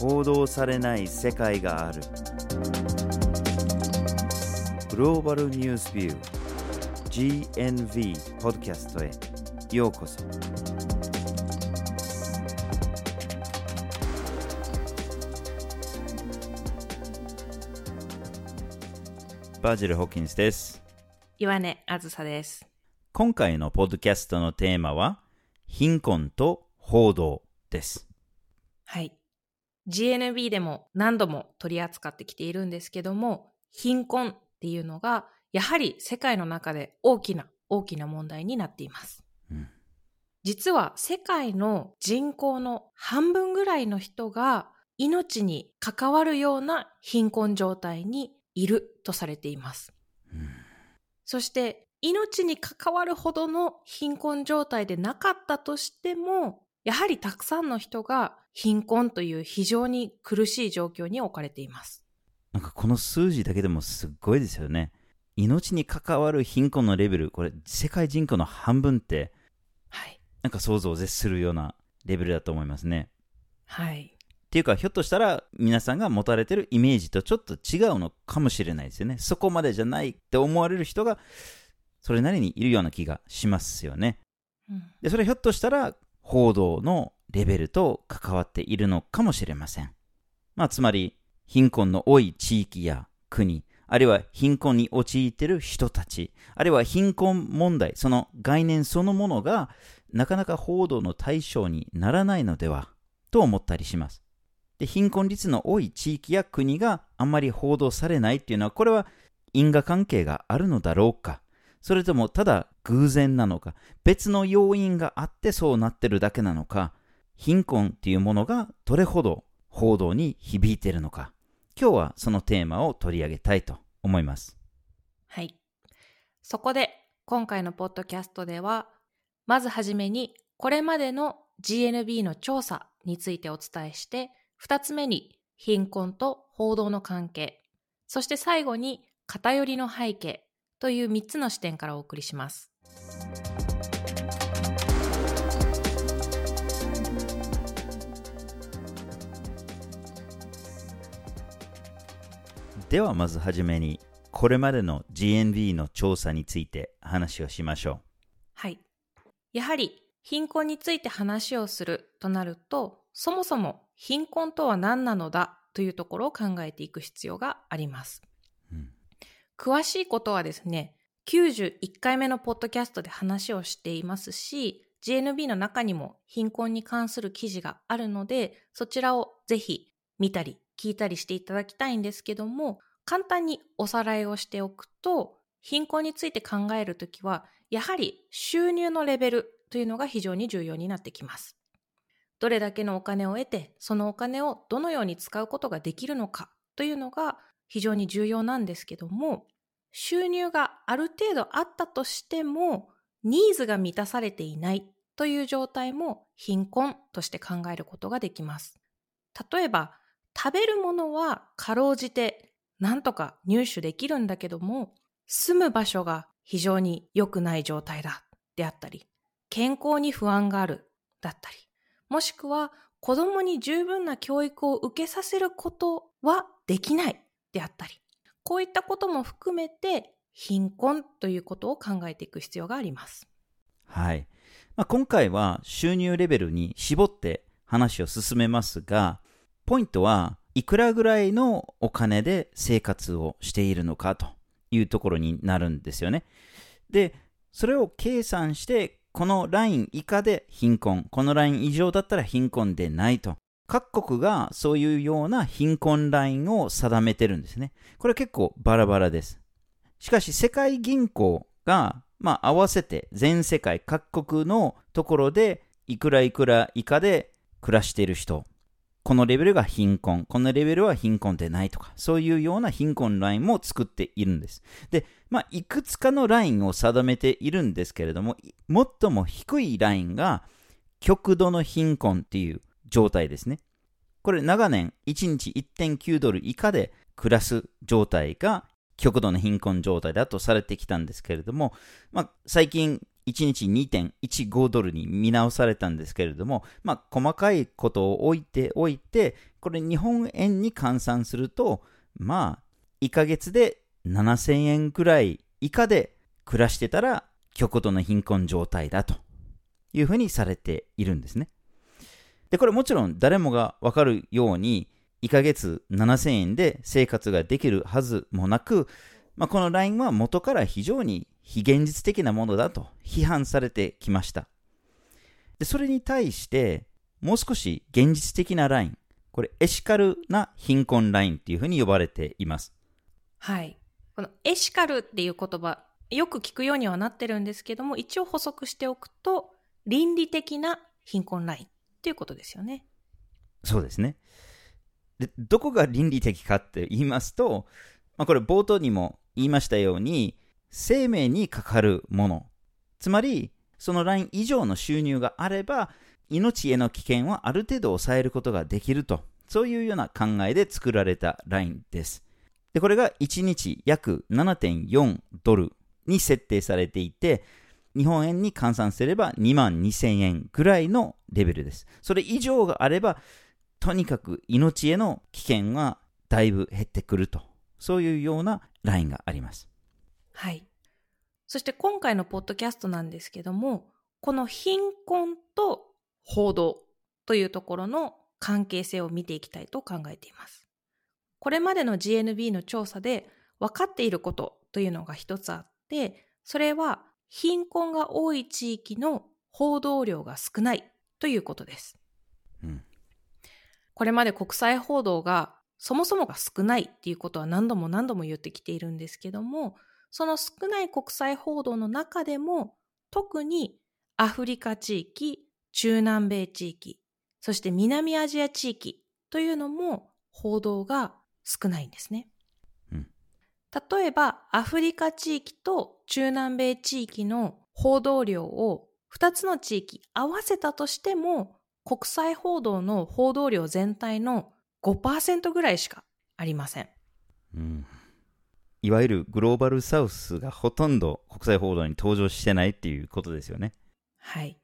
報道されない世界があるグローバルニュースビュー GNV ポッドキャストへようこそバージル・ホッキンスです岩根あずさです。今回のポッドキャストのテーマは貧困と報道ですはい。GNB でも何度も取り扱ってきているんですけども、貧困っていうのが、やはり世界の中で大きな大きな問題になっています。うん実は世界の人口の半分ぐらいの人が命に関わるような貧困状態にいるとされています。うんそして命に関わるほどの貧困状態でなかったとしても、やはりたくさんの人が貧困という非常に苦しい状況に置かれています。なんかこの数字だけでもすっごいですよね。命に関わる貧困のレベル、これ世界人口の半分って、はい。なんか想像を絶するようなレベルだと思いますね。はい。っていうか、ひょっとしたら皆さんが持たれてるイメージとちょっと違うのかもしれないですよね。そこまでじゃないって思われる人がそれなりにいるような気がしますよね。うんで、それひょっとしたら報道のレベルと関わっているのかもしれません。まあ、つまり、貧困の多い地域や国、あるいは貧困に陥っている人たち、あるいは貧困問題、その概念そのものがなかなか報道の対象にならないのではと思ったりします。で、貧困率の多い地域や国があんまり報道されないっていうのは、これは因果関係があるのだろうかそれともただ偶然なのか別の要因があってそうなってるだけなのか貧困っていうものがどれほど報道に響いてるのか今日はそのテーマを取り上げたいと思いますはい。そこで、今回のポッドキャストでは、まずはじめに、これまでの GNB の調査についてお伝えして、二つ目に、貧困と報道の関係、そして最後に、偏りの背景という三つの視点からお送りします。ではまずはじめにこれまでの GNV の調査について話をしましょはい。やはり貧困について話をするとなると、そもそも貧困とは何なのだというところを考えていく必要があります。う、うん詳しいことはですね、91回目のポッドキャストで話をしていますし、GNB の中にも貧困に関する記事があるので、そちらをぜひ見たり聞いたりしていただきたいんですけども、簡単におさらいをしておくと、貧困について考えるときは、やはり収入のレベルというのが非常に重要になってきます。どれだけのお金を得て、そのお金をどのように使うことができるのかというのが非常に重要なんですけども、収入がある程度あったとしても、ニーズが満たされていないという状態も貧困として考えることができます。例えば、食べるものはかろうじてなんとか入手できるんだけども、住む場所が非常に良くない状態だであったり、健康に不安があるだったり、もしくは子供に十分な教育を受けさせることはできないであったり、こういったことも含めて貧困ということを考えていく必要があります。はい、まあ、今回は収入レベルに絞って話を進めますがポイントはいくらぐらいのお金で生活をしているのかというところになるんですよねでそれを計算してこのライン以下で貧困このライン以上だったら貧困でないと各国がそういうような貧困ラインを定めてるんですね。これ結構バラバラです。しかし世界銀行がまあ、合わせて全世界各国のところでいくらいくら以下で暮らしている人。このレベルが貧困。このレベルは貧困でないとか。そういうような貧困ラインも作っているんです。で、まあ、いくつかのラインを定めているんですけれども最も低いラインが極度の貧困っていう状態ですねこれ長年1日1.9ドル以下で暮らす状態が極度の貧困状態だとされてきたんですけれども、まあ、最近1日2.15ドルに見直されたんですけれども、まあ、細かいことを置いておいて、これ日本円に換算すると、まあ、1ヶ月で7000円くらい以下で暮らしてたら極度の貧困状態だというふうにされているんですね。で、これもちろん誰もがわかるように、1ヶ月7000円で生活ができるはずもなく、まあ、このラインは元から非常に非現実的なものだと批判されてきました。で、それに対して、もう少し現実的なライン、これエシカルな貧困ラインっていうふうに呼ばれています。はい。このエシカルっていう言葉、よく聞くようにはなってるんですけども、一応補足しておくと、倫理的な貧困ラインっていうことですよね。そうですね。で、どこが倫理的かって言いますと、まあ、これ冒頭にも言いましたように、生命にかかるもの。つまり、そのライン以上の収入があれば、命への危険はある程度抑えることができると、そういうような考えで作られたラインです。で、これが1日約7.4ドルに設定されていて、日本円に換算すれば2万2000円ぐらいのレベルです。それ以上があれば、とにかく命への危険がだいぶ減ってくると、そういうようなラインがあります。はい。そして今回のポッドキャストなんですけども、この貧困と報道というところの関係性を見ていきたいと考えています。これまでの GNB の調査で分かっていることというのが一つあって、それは貧困が多い地域の報道量が少ないということです。うん、これまで国際報道がそもそもが少ないっていうことは何度も何度も言ってきているんですけども、その少ない国際報道の中でも特にアフリカ地域、中南米地域、そして南アジア地域というのも報道が少ないんですね。うん、例えばアフリカ地域と中南米地域の報道量を2つの地域合わせたとしても国際報道の報道量全体の5%ぐらいしかありません。うん。いわゆるグローバルサウスがほとんど国際報道に登場してないっていうことですよね。はい。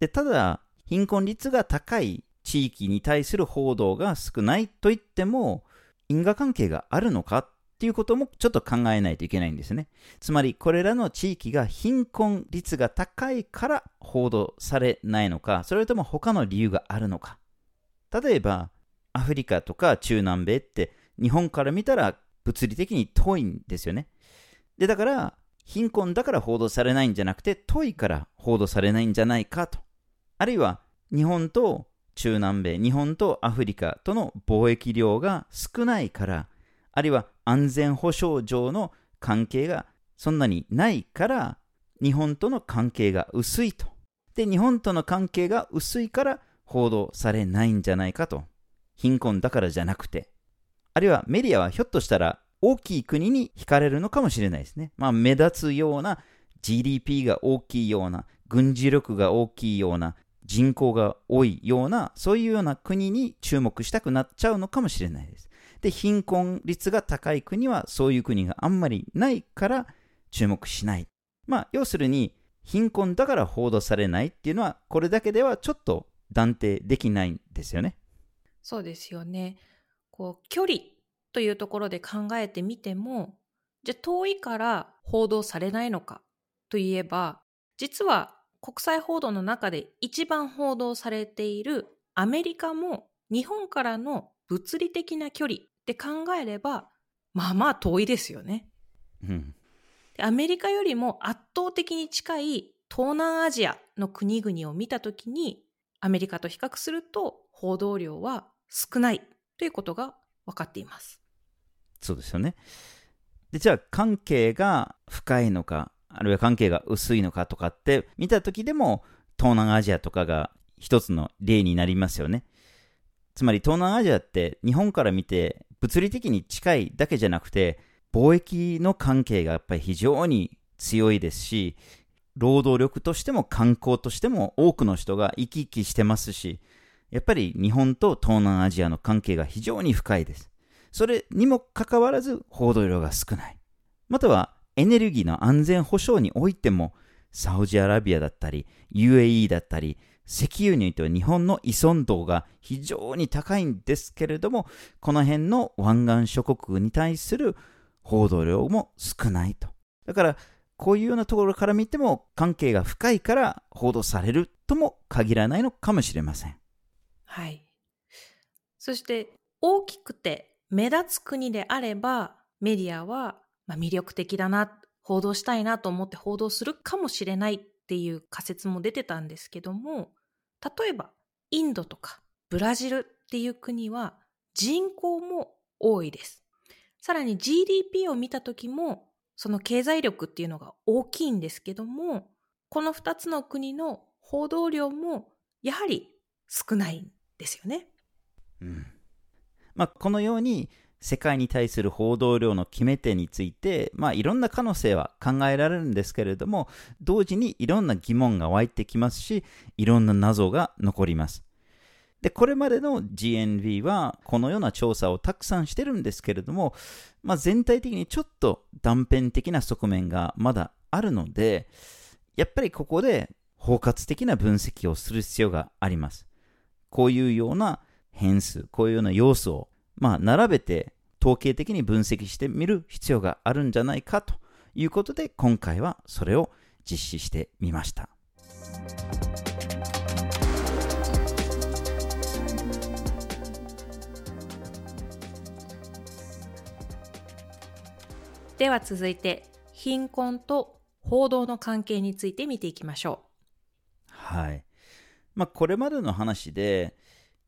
で、ただ、貧困率が高い地域に対する報道が少ないと言っても、因果関係があるのかっていうこともちょっと考えないといけないんですね。つまり、これらの地域が貧困率が高いから報道されないのか、それとも他の理由があるのか。例えば、アフリカとか中南米って日本から見たら物理的に遠いんですよね。で、だから、貧困だから報道されないんじゃなくて、遠いから報道されないんじゃないかと。あるいは、日本と中南米、日本とアフリカとの貿易量が少ないから、あるいは安全保障上の関係がそんなにないから、日本との関係が薄いと。で、日本との関係が薄いから報道されないんじゃないかと。貧困だからじゃなくて。あるいはメディアはひょっとしたら大きい国に惹かれるのかもしれないですね。まあ目立つような GDP が大きいような、軍事力が大きいような、人口が多いような、そういうような国に注目したくなっちゃうのかもしれないです。で、貧困率が高い国はそういう国があんまりないから注目しない。まあ、要するに、貧困だから報道されないっていうのは、これだけではちょっと断定できないんですよね。そうですよね。こう、距離というところで考えてみても、じゃあ遠いから報道されないのかといえば、実は国際報道の中で一番報道されているアメリカも日本からの物理的な距離で考えれば、まあまあ遠いですよね。うん、アメリカよりも圧倒的に近い東南アジアの国々を見たときに、アメリカと比較すると報道量は少ないということが分かっています。そうですよね。で、じゃあ関係が深いのか、あるいは関係が薄いのかとかって見たときでも、東南アジアとかが一つの例になりますよね。つまり東南アジアって日本から見て物理的に近いだけじゃなくて、貿易の関係がやっぱり非常に強いですし、労働力としても観光としても多くの人が生き生きしてますし、やっぱり日本と東南アジアの関係が非常に深いです。それにもかかわらず報道量が少ない。またはエネルギーの安全保障においても、サウジアラビアだったり、UAE だったり、石油においては日本の依存度が非常に高いんですけれども、この辺の湾岸諸国に対する報道量も少ないと。だから、こういうようなところから見ても関係が深いから報道されるとも限らないのかもしれません。はい。そして大きくて目立つ国であればメディアは魅力的だな、報道したいなと思って報道するかもしれないっていう仮説も出てたんですけども、例えばインドとかブラジルっていう国は人口も多いです。さらに GDP を見た時もその経済力っていうのが大きいんですけども、この2つの国の報道量もやはり少ないんですよね。うん。まあ、このように世界に対する報道量の決め手について、まあ、いろんな可能性は考えられるんですけれども、同時にいろんな疑問が湧いてきますし、いろんな謎が残ります。で、これまでの GNV はこのような調査をたくさんしてるんですけれども、まあ、全体的にちょっと断片的な側面がまだあるので、やっぱりここで包括的な分析をする必要があります。こういうような変数、こういうような要素を、まあ、並べて統計的に分析してみる必要があるんじゃないかということで、今回はそれを実施してみました。では続いて貧困と報道の関係について見ていきましょう。はい。まあ、これまでの話で、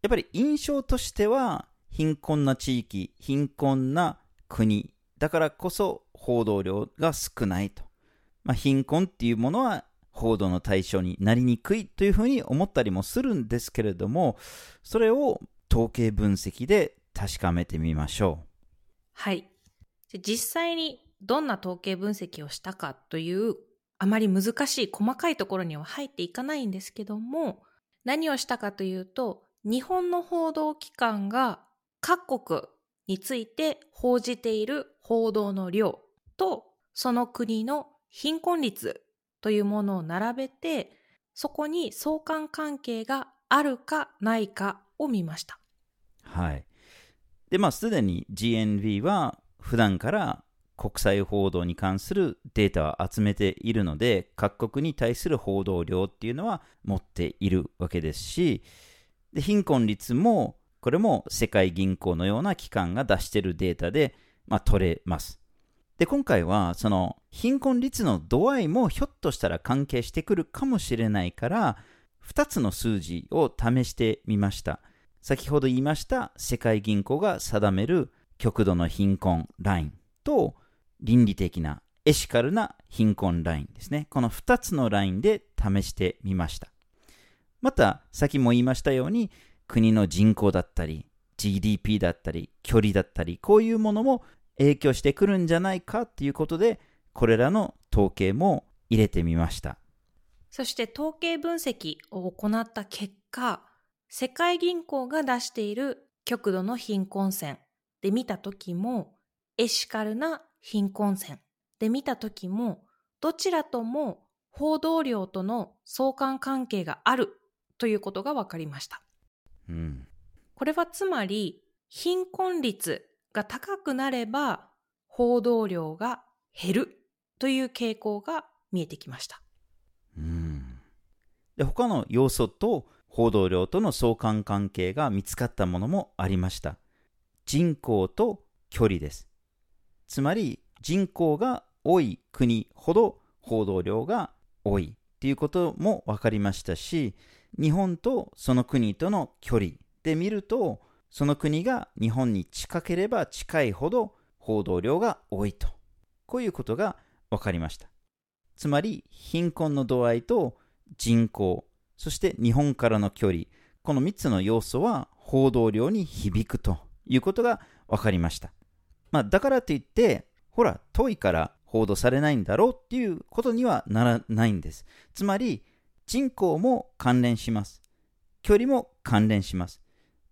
やっぱり印象としては、貧困な地域、貧困な国、だからこそ報道量が少ないと。まあ、貧困っていうものは報道の対象になりにくいというふうに思ったりもするんですけれども、それを統計分析で確かめてみましょう。はい。実際にどんな統計分析をしたかというあまり難しい細かいところには入っていかないんですけども何をしたかというと日本の報道機関が各国について報じている報道の量とその国の貧困率というものを並べてそこに相関関係があるかないかを見ました。はい。で、まあ、すでに GNV は普段から国際報道に関するデータを集めているので、各国に対する報道量っていうのは持っているわけですし、で貧困率も、これも世界銀行のような機関が出しているデータで、まあ、取れます。で、今回は、その貧困率の度合いもひょっとしたら関係してくるかもしれないから、2つの数字を試してみました。先ほど言いました世界銀行が定める極度の貧困ラインと倫理的なエシカルな貧困ラインですね。この2つのラインで試してみました。また、先も言いましたように、国の人口だったり、GDP だったり、距離だったり、こういうものも影響してくるんじゃないかということで、これらの統計も入れてみました。そして統計分析を行った結果、世界銀行が出している極度の貧困線で見た時も、エシカルな貧困線で見た時も、どちらとも報道量との相関関係があるということが分かりました。うん、これはつまり、貧困率が高くなれば報道量が減るという傾向が見えてきました。うん、で他の要素と報道量との相関関係が見つかったものもありました。人口と距離です。つまり人口が多い国ほど報道量が多いっていうことも分かりましたし、日本とその国との距離で見ると、その国が日本に近ければ近いほど報道量が多いと。こういうことが分かりました。つまり貧困の度合いと人口、そして日本からの距離、この3つの要素は報道量に響くということが分かりました。まあ、だからといって、ほら、遠いから報道されないんだろうっていうことにはならないんです。つまり、人口も関連します。距離も関連します。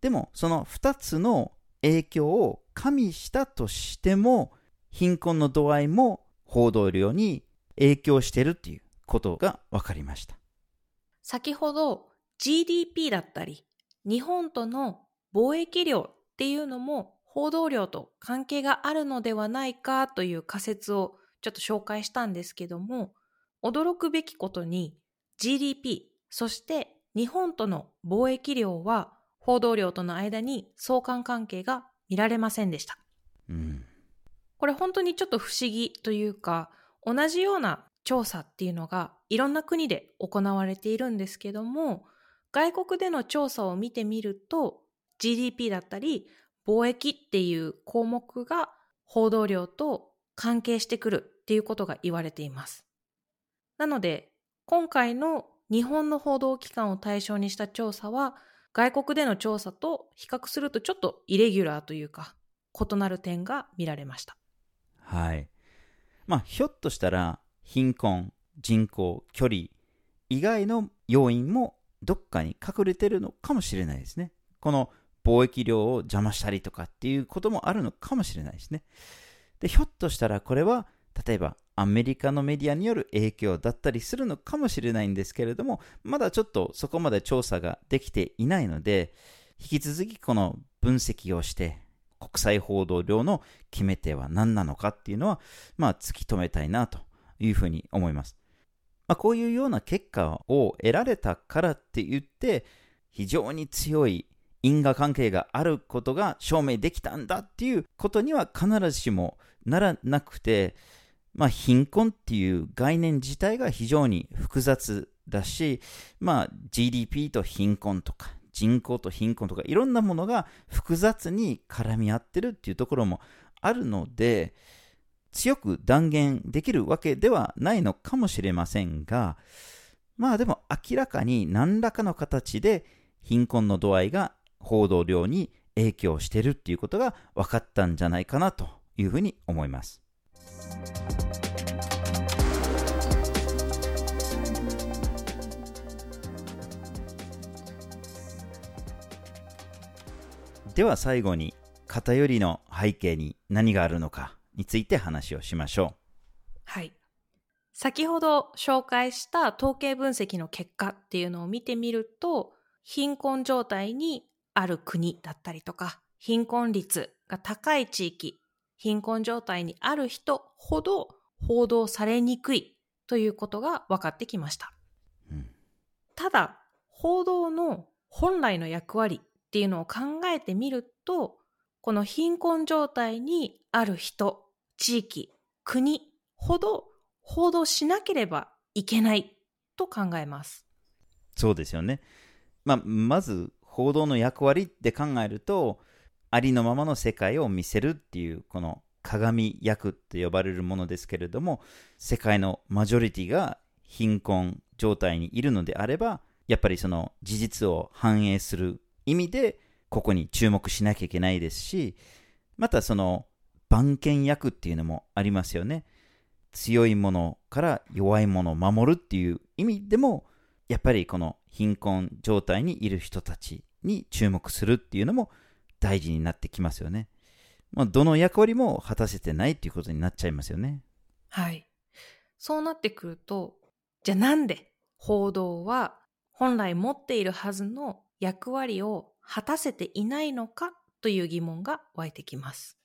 でも、その2つの影響を加味したとしても、貧困の度合いも報道量に影響しているっていうことが分かりました。先ほど GDP だったり日本との貿易量っていうのも報道量と関係があるのではないかという仮説をちょっと紹介したんですけども驚くべきことに GDP そして日本との貿易量は報道量との間に相関関係が見られませんでした。うん、これ本当にちょっと不思議というか同じような調査っていうのがいろんな国で行われているんですけども外国での調査を見てみると GDP だったり貿易っていう項目が報道量と関係してくるっていうことが言われています。なので今回の日本の報道機関を対象にした調査は外国での調査と比較するとちょっとイレギュラーというか異なる点が見られました。はい。まあひょっとしたら貧困、人口、距離以外の要因もどっかに隠れてるのかもしれないですね。この貿易量を邪魔したりとかっていうこともあるのかもしれないですね。で、ひょっとしたらこれは、例えばアメリカのメディアによる影響だったりするのかもしれないんですけれども、まだちょっとそこまで調査ができていないので、引き続きこの分析をして、国際報道量の決め手は何なのかっていうのは、まあ、突き止めたいなというふうに思います。まあ、こういうような結果を得られたからって言って、非常に強い因果関係があることが証明できたんだっていうことには必ずしもならなくて、まあ、貧困っていう概念自体が非常に複雑だし、まあ、GDP と貧困とか人口と貧困とかいろんなものが複雑に絡み合ってるっていうところもあるので、強く断言できるわけではないのかもしれませんが、まあでも明らかに何らかの形で貧困の度合いが報道量に影響してるっていうことが分かったんじゃないかなというふうに思います。では最後に偏りの背景に何があるのかについて話をしましょう。はい。先ほど紹介した統計分析の結果っていうのを見てみると、貧困状態にある国だったりとか、貧困率が高い地域、貧困状態にある人ほど報道されにくいということが分かってきました。うん、ただ、報道の本来の役割っていうのを考えてみると、この貧困状態にある人地域、国ほど報道しなければいけないと考えます。そうですよね。まあ、まず報道の役割って考えると、ありのままの世界を見せるっていう、この鏡役って呼ばれるものですけれども、世界のマジョリティが貧困状態にいるのであれば、やっぱりその事実を反映する意味で、ここに注目しなきゃいけないですし、またその番犬役っていうのもありますよね。強いものから弱いものを守るっていう意味でも、やっぱりこの貧困状態にいる人たちに注目するっていうのも大事になってきますよね。まあ、どの役割も果たせてないっていうことになっちゃいますよね。はい。そうなってくると、じゃあなんで報道は本来持っているはずの役割を果たせていないのかという疑問が湧いてきます。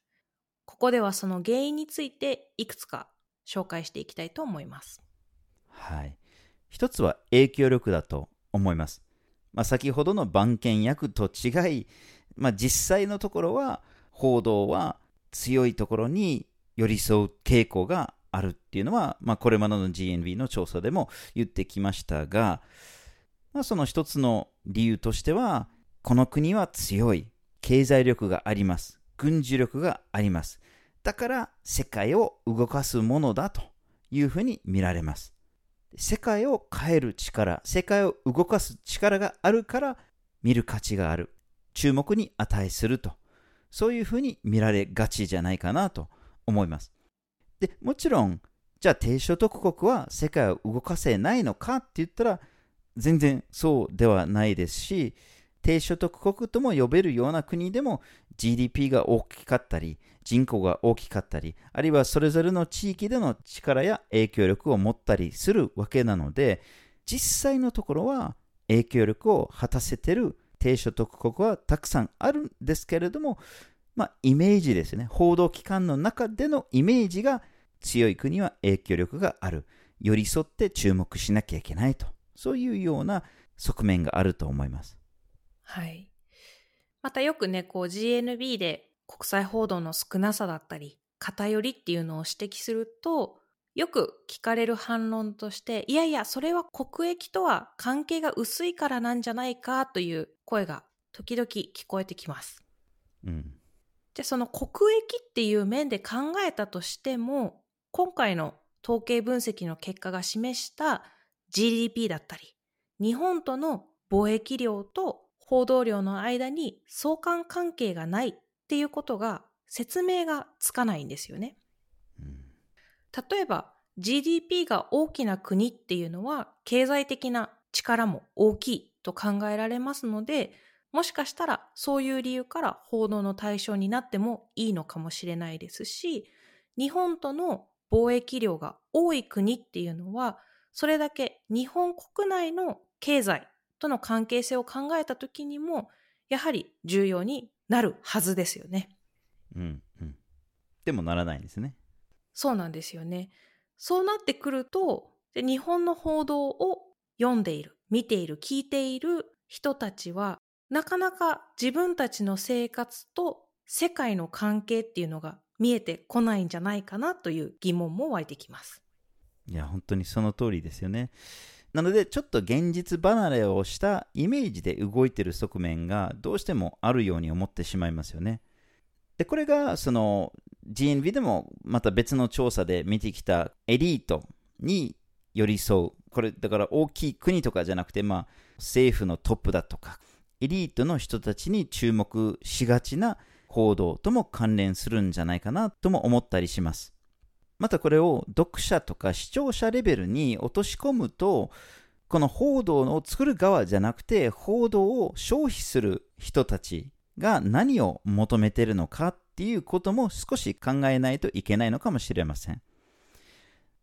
ここではその原因についていくつか紹介していきたいと思います。はい。一つは影響力だと思います。まあ、先ほどの番犬役と違い、まあ、実際のところは報道は強いところに寄り添う傾向があるっていうのは、まあ、これまでの GNB の調査でも言ってきましたが、まあ、その一つの理由としては、この国は強い経済力があります。軍事力があります。だから世界を動かすものだというふうに見られます。世界を変える力、世界を動かす力があるから見る価値がある。注目に値すると。そういうふうに見られがちじゃないかなと思います。で、もちろん、じゃあ低所得国は世界を動かせないのかって言ったら、全然そうではないですし、低所得国とも呼べるような国でも GDP が大きかったり、人口が大きかったり、あるいはそれぞれの地域での力や影響力を持ったりするわけなので、実際のところは影響力を果たせてる低所得国はたくさんあるんですけれども、まあ、イメージですね。報道機関の中でのイメージが強い国は影響力がある。寄り添って注目しなきゃいけないと。そういうような側面があると思います。はい。またよくね、こう GNB で国際報道の少なさだったり、偏りっていうのを指摘すると、よく聞かれる反論として、いやいや、それは国益とは関係が薄いからなんじゃないかという声が時々聞こえてきます。うん、じゃあその国益っていう面で考えたとしても、今回の統計分析の結果が示した GDP だったり、日本との貿易量と報道量の間に相関関係がないっていうことが説明がつかないんですよね。例えば GDP が大きな国っていうのは経済的な力も大きいと考えられますので、もしかしたらそういう理由から報道の対象になってもいいのかもしれないですし、日本との貿易量が多い国っていうのは、それだけ日本国内の経済との関係性を考えた時にも、やはり重要になるはずですよね。うんうん。でもならないんですね。そうなんですよね。そうなってくると、で日本の報道を読んでいる、見ている、聞いている人たちは、なかなか自分たちの生活と世界の関係っていうのが見えてこないんじゃないかなという疑問も湧いてきます。いや、本当にその通りですよね。なので、ちょっと現実離れをしたイメージで動いてる側面がどうしてもあるように思ってしまいますよね。で、これが、その GNV でもまた別の調査で見てきたエリートに寄り添う。これ、だから大きい国とかじゃなくて、まあ、政府のトップだとか、エリートの人たちに注目しがちな報道とも関連するんじゃないかなとも思ったりします。またこれを読者とか視聴者レベルに落とし込むと、この報道を作る側じゃなくて、報道を消費する人たちが何を求めているのかっていうことも少し考えないといけないのかもしれません。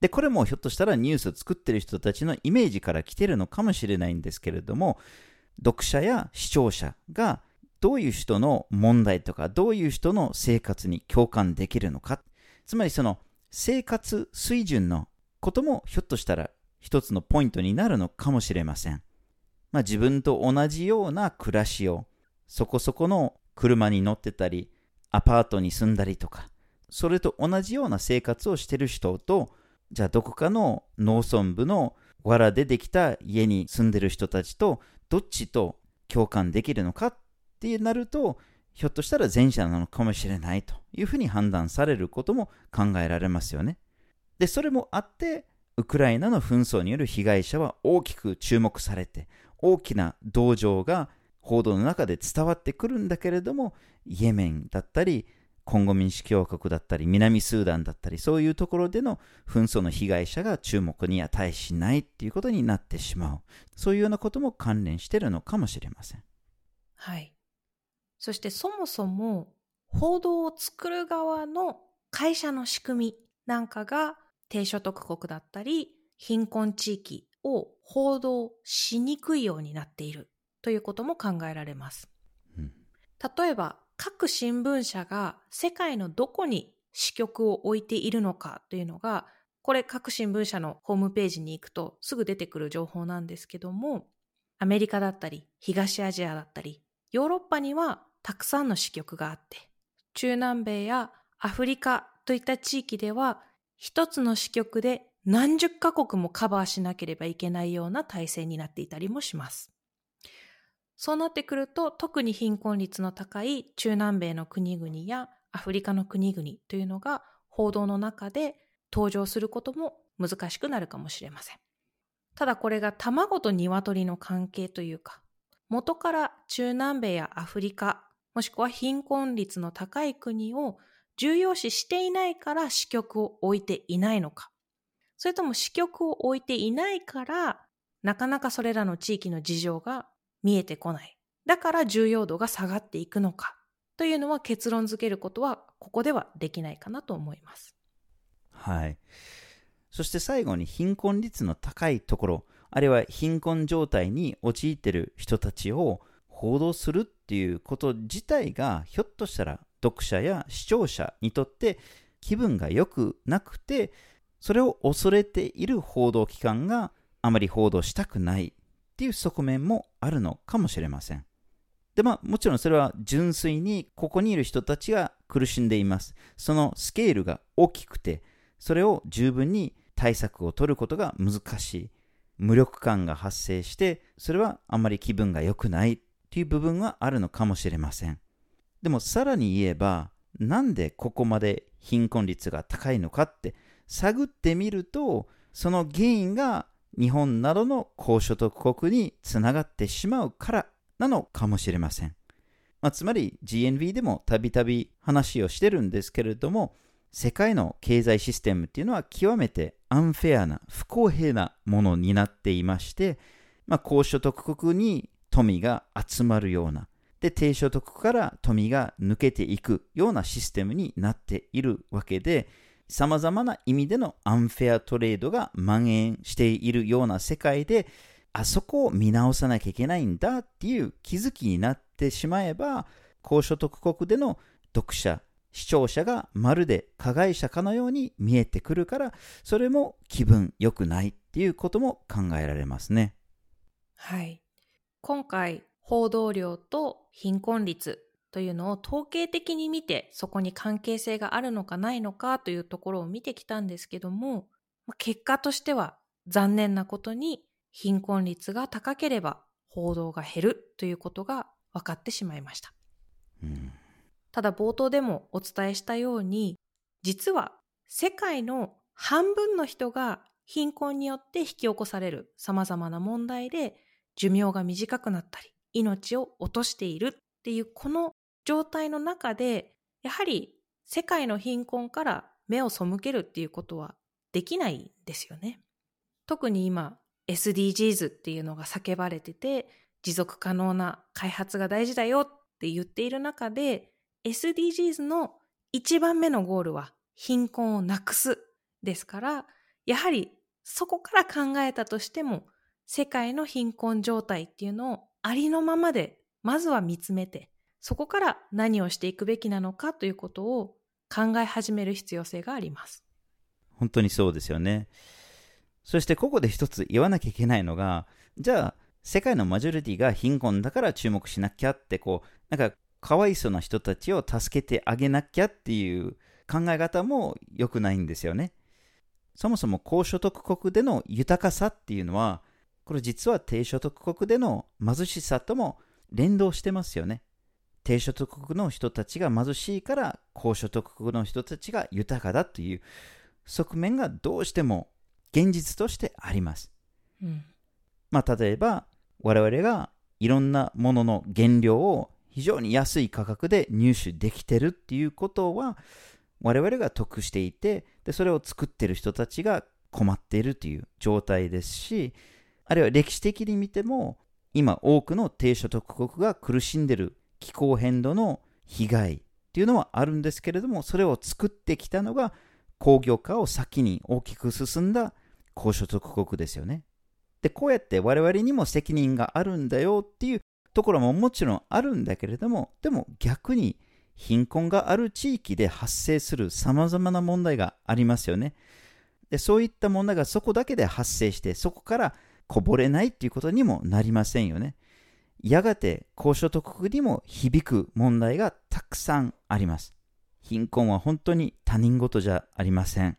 で、これもひょっとしたらニュースを作ってる人たちのイメージから来てるのかもしれないんですけれども、読者や視聴者がどういう人の問題とか、どういう人の生活に共感できるのか。つまりその生活水準のこともひょっとしたら一つのポイントになるのかもしれません。まあ、自分と同じような暮らしをそこそこの車に乗ってたり、アパートに住んだりとか、それと同じような生活をしてる人と、じゃあどこかの農村部の藁でできた家に住んでる人たちとどっちと共感できるのかってなると、ひょっとしたら前者なのかもしれないというふうに判断されることも考えられますよね。で、それもあって、ウクライナの紛争による被害者は大きく注目されて、大きな同情が報道の中で伝わってくるんだけれども、イエメンだったり、コンゴ民主共和国だったり、南スーダンだったり、そういうところでの紛争の被害者が注目に値しないっていうことになってしまう。そういうようなことも関連しているのかもしれません。はい。そしてそもそも報道を作る側の会社の仕組みなんかが低所得国だったり貧困地域を報道しにくいようになっているということも考えられます。うん、例えば各新聞社が世界のどこに支局を置いているのかというのがこれ各新聞社のホームページに行くとすぐ出てくる情報なんですけどもアメリカだったり東アジアだったりヨーロッパにはたくさんの支局があって、中南米やアフリカといった地域では、一つの支局で何十カ国もカバーしなければいけないような体制になっていたりもします。そうなってくると、特に貧困率の高い中南米の国々やアフリカの国々というのが報道の中で登場することも難しくなるかもしれません。ただこれが卵と鶏の関係というか、元から中南米やアフリカもしくは貧困率の高い国を重要視していないから支局を置いていないのか。それとも支局を置いていないから、なかなかそれらの地域の事情が見えてこない。だから重要度が下がっていくのかというのは結論付けることはここではできないかなと思います。はい。そして最後に貧困率の高いところ、あるいは貧困状態に陥っている人たちを報道するっていうこと自体がひょっとしたら読者や視聴者にとって気分が良くなくてそれを恐れている報道機関があまり報道したくないっていう側面もあるのかもしれません。で、まあ、もちろんそれは純粋にここにいる人たちが苦しんでいます。そのスケールが大きくて、それを十分に対策を取ることが難しい。無力感が発生して、それはあまり気分が良くないという部分はあるのかもしれません。でもさらに言えば、なんでここまで貧困率が高いのかって探ってみると、その原因が日本などの高所得国につながってしまうからなのかもしれません。まあ、つまり GNV でもたびたび話をしてるんですけれども、世界の経済システムっていうのは極めてアンフェアな不公平なものになっていまして、まあ、高所得国に富が集まるような、で、低所得から富が抜けていくようなシステムになっているわけで、様々な意味でのアンフェアトレードが蔓延しているような世界で、あそこを見直さなきゃいけないんだっていう気づきになってしまえば、高所得国での読者、視聴者がまるで加害者かのように見えてくるから、それも気分良くないっていうことも考えられますね。はい。今回、報道量と貧困率というのを統計的に見てそこに関係性があるのかないのかというところを見てきたんですけども結果としては残念なことに貧困率が高ければ報道が減るということが分かってしまいました、うん、ただ冒頭でもお伝えしたように実は世界の半分の人が貧困によって引き起こされる様々な問題で寿命が短くなったり命を落としているっていうこの状態の中で、やはり世界の貧困から目を背けるっていうことはできないんですよね。特に今、SDGs っていうのが叫ばれてて、持続可能な開発が大事だよって言っている中で、SDGs の一番目のゴールは貧困をなくすですから、やはりそこから考えたとしても、世界の貧困状態っていうのをありのままで、まずは見つめて、そこから何をしていくべきなのかということを考え始める必要性があります。本当にそうですよね。そしてここで一つ言わなきゃいけないのが、じゃあ世界のマジョリティが貧困だから注目しなきゃってこう、なんかかわいそうな人たちを助けてあげなきゃっていう考え方も良くないんですよね。そもそも高所得国での豊かさっていうのは、これ実は低所得国での貧しさとも連動してますよね。低所得国の人たちが貧しいから高所得国の人たちが豊かだという側面がどうしても現実としてあります。うん、まあ、例えば我々がいろんなものの原料を非常に安い価格で入手できてるっていうことは我々が得していてでそれを作ってる人たちが困っているという状態ですしあるいは歴史的に見ても今多くの低所得国が苦しんでる気候変動の被害っていうのはあるんですけれども、それを作ってきたのが工業化を先に大きく進んだ高所得国ですよね。で、こうやって我々にも責任があるんだよっていうところももちろんあるんだけれども、でも逆に貧困がある地域で発生する様々な問題がありますよね。で、そういった問題がそこだけで発生して、そこからこぼれないっていうことにもなりませんよね。やがて高所得国にも響く問題がたくさんあります。貧困は本当に他人事じゃありません。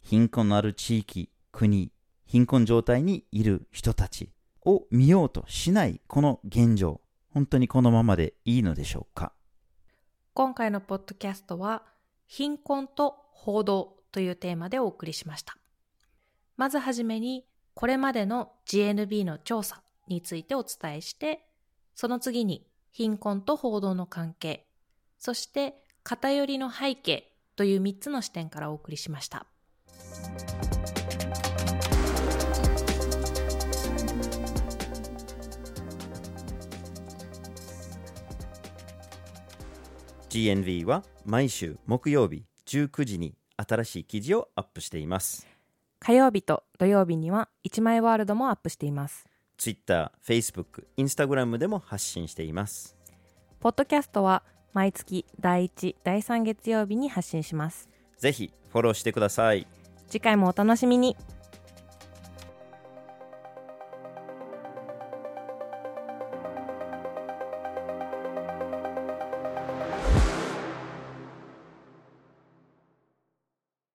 貧困のある地域、国、貧困状態にいる人たちを見ようとしないこの現状、本当にこのままでいいのでしょうか？今回のポッドキャストは、貧困と報道というテーマでお送りしました。まずはじめに、これまでの GNB の調査についてお伝えして、その次に貧困と報道の関係、そして偏りの背景という3つの視点からお送りしました。GNV は毎週木曜日19時に新しい記事をアップしています。火曜日と土曜日には1枚ワールドもアップしています。Twitter、Facebook、Instagram でも発信しています。ポッドキャストは毎月第1、第3月曜日に発信します。ぜひフォローしてください。次回もお楽しみに。